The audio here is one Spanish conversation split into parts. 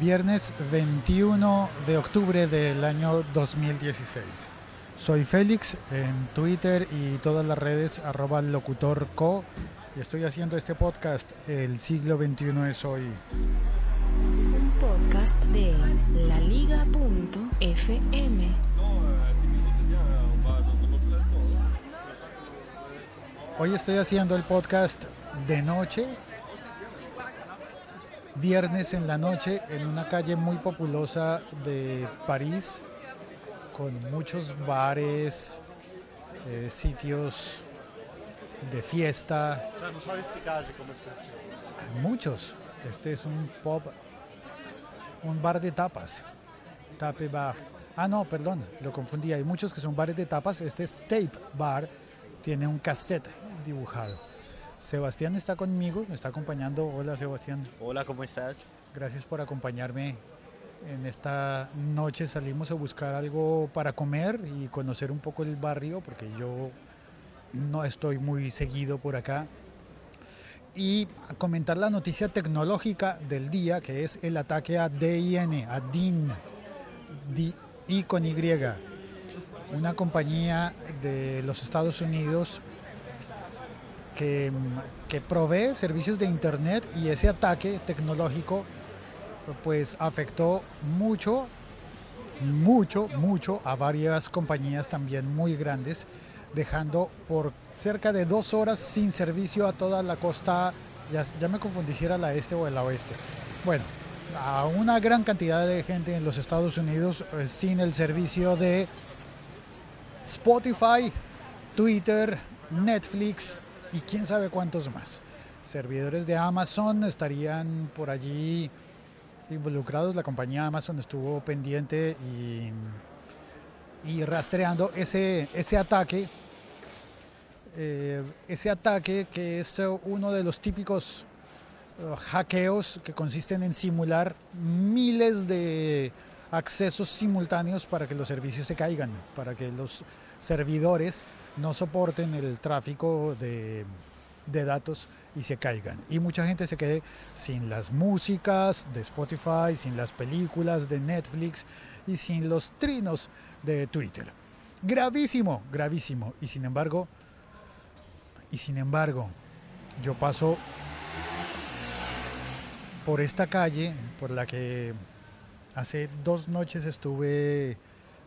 viernes 21 de octubre del año 2016. Soy Félix en Twitter y todas las redes arroba locutorco y estoy haciendo este podcast El siglo XXI es hoy. Un podcast de laliga.fm. Hoy estoy haciendo el podcast de noche, viernes en la noche, en una calle muy populosa de París, con muchos bares, eh, sitios de fiesta, muchos. Este es un pop, un bar de tapas, tape bar. Ah, no, perdón, lo confundí. Hay muchos que son bares de tapas. Este es tape bar, tiene un cassette dibujado. Sebastián está conmigo, me está acompañando. Hola, Sebastián. Hola, ¿cómo estás? Gracias por acompañarme en esta noche. Salimos a buscar algo para comer y conocer un poco el barrio, porque yo no estoy muy seguido por acá. Y a comentar la noticia tecnológica del día, que es el ataque a DIN, a DIN, Di- I con Y, una compañía de los Estados Unidos que, provee servicios de Internet y ese ataque tecnológico pues afectó mucho, mucho, mucho a varias compañías también muy grandes, dejando por cerca de dos horas sin servicio a toda la costa, ya, ya me confundí si era la este o el oeste. Bueno, a una gran cantidad de gente en los Estados Unidos eh, sin el servicio de Spotify, Twitter, Netflix y quién sabe cuántos más. Servidores de Amazon estarían por allí involucrados. La compañía Amazon estuvo pendiente y, rastreando ese, ese ataque. eh, ese ataque que es eh, uno de los típicos eh, hackeos que consisten en simular miles de accesos simultáneos para que los servicios se caigan, para que los servidores no soporten el tráfico de, de datos y se caigan. Y mucha gente se quede sin las músicas de Spotify, sin las películas de Netflix y sin los trinos de Twitter. Gravísimo, gravísimo. Y sin embargo, y sin embargo, yo paso por esta calle por la que hace dos noches estuve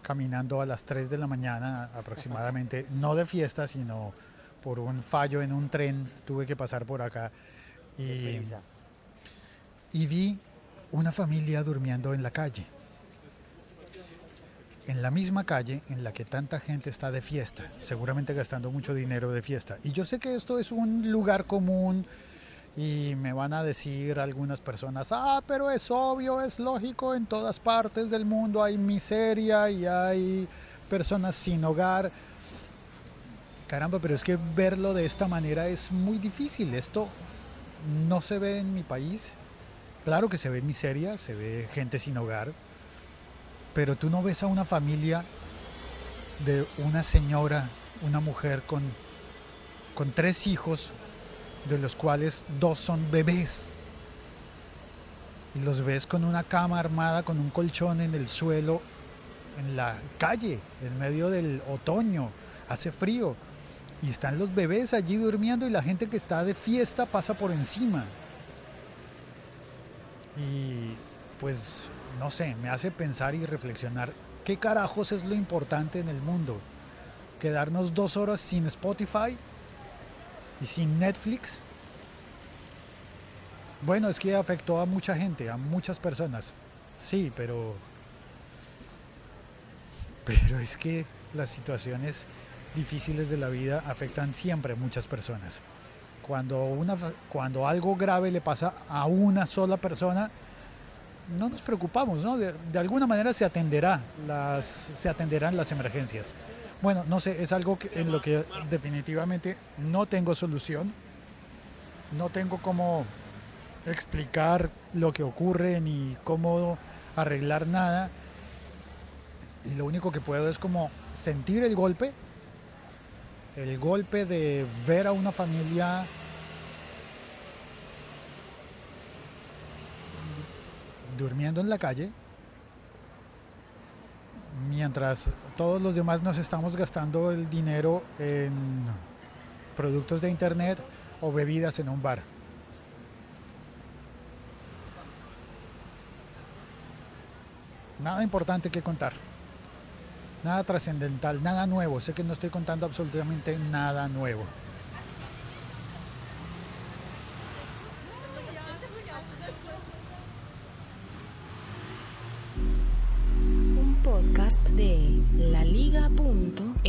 caminando a las 3 de la mañana aproximadamente, no de fiesta, sino por un fallo en un tren, tuve que pasar por acá y, y vi una familia durmiendo en la calle. En la misma calle en la que tanta gente está de fiesta, seguramente gastando mucho dinero de fiesta. Y yo sé que esto es un lugar común y me van a decir algunas personas, ah, pero es obvio, es lógico, en todas partes del mundo hay miseria y hay personas sin hogar. Caramba, pero es que verlo de esta manera es muy difícil. Esto no se ve en mi país. Claro que se ve miseria, se ve gente sin hogar, pero tú no ves a una familia de una señora, una mujer con, con tres hijos, de los cuales dos son bebés. Y los ves con una cama armada, con un colchón en el suelo, en la calle, en medio del otoño, hace frío. Y están los bebés allí durmiendo y la gente que está de fiesta pasa por encima. Y pues, no sé, me hace pensar y reflexionar, ¿qué carajos es lo importante en el mundo? ¿Quedarnos dos horas sin Spotify? Y sin Netflix. Bueno, es que afectó a mucha gente, a muchas personas. Sí, pero. Pero es que las situaciones difíciles de la vida afectan siempre a muchas personas. Cuando, una, cuando algo grave le pasa a una sola persona, no nos preocupamos, ¿no? De, alguna manera se atenderá se atenderán las emergencias. Bueno, no sé, es algo que- en lo que definitivamente no tengo solución. No tengo cómo explicar lo que ocurre ni cómo arreglar nada. Y lo único que puedo es como sentir el golpe. El golpe de ver a una familia durmiendo en la calle, mientras todos los demás nos estamos gastando el dinero en productos de internet o bebidas en un bar. Nada importante que contar. Nada trascendental, nada nuevo. Sé que no estoy contando absolutamente nada nuevo.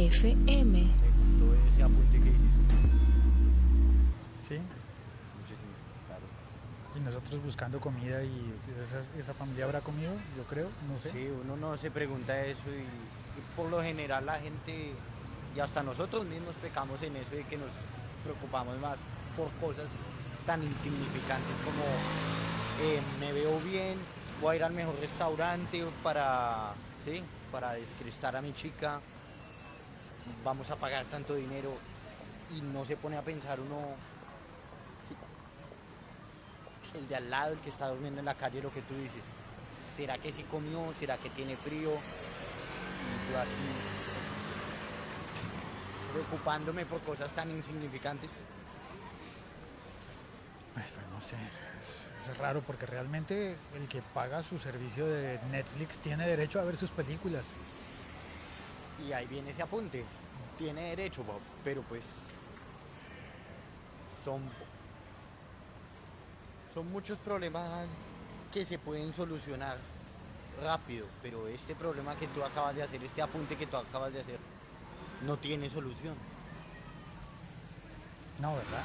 Gustó ese apunte que hiciste. ¿Sí? Muchísimo, claro. Y nosotros buscando comida y esa, esa familia habrá comido, yo creo, no sé. Sí, uno no se pregunta eso y, y por lo general la gente y hasta nosotros mismos pecamos en eso de que nos preocupamos más por cosas tan insignificantes como eh, me veo bien, voy a ir al mejor restaurante para, ¿sí? para descrestar a mi chica, vamos a pagar tanto dinero y no se pone a pensar uno el de al lado, el que está durmiendo en la calle, lo que tú dices. ¿Será que sí comió? ¿Será que tiene frío? Preocupándome por cosas tan insignificantes. Ay, pues no sé, es raro porque realmente el que paga su servicio de Netflix tiene derecho a ver sus películas. Y ahí viene ese apunte. Tiene derecho, pero pues son son muchos problemas que se pueden solucionar rápido, pero este problema que tú acabas de hacer, este apunte que tú acabas de hacer, no tiene solución. No, ¿verdad?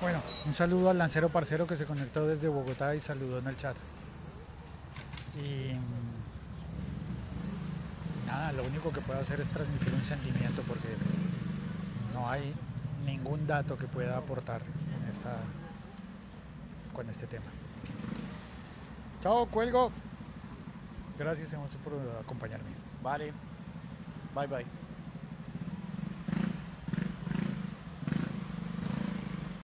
Bueno, un saludo al lancero parcero que se conectó desde Bogotá y saludó en el chat. Nada, lo único que puedo hacer es transmitir un sentimiento porque no hay ningún dato que pueda aportar en esta, con este tema. Chao, cuelgo. Gracias, Emoncio, por acompañarme. Vale. Bye bye.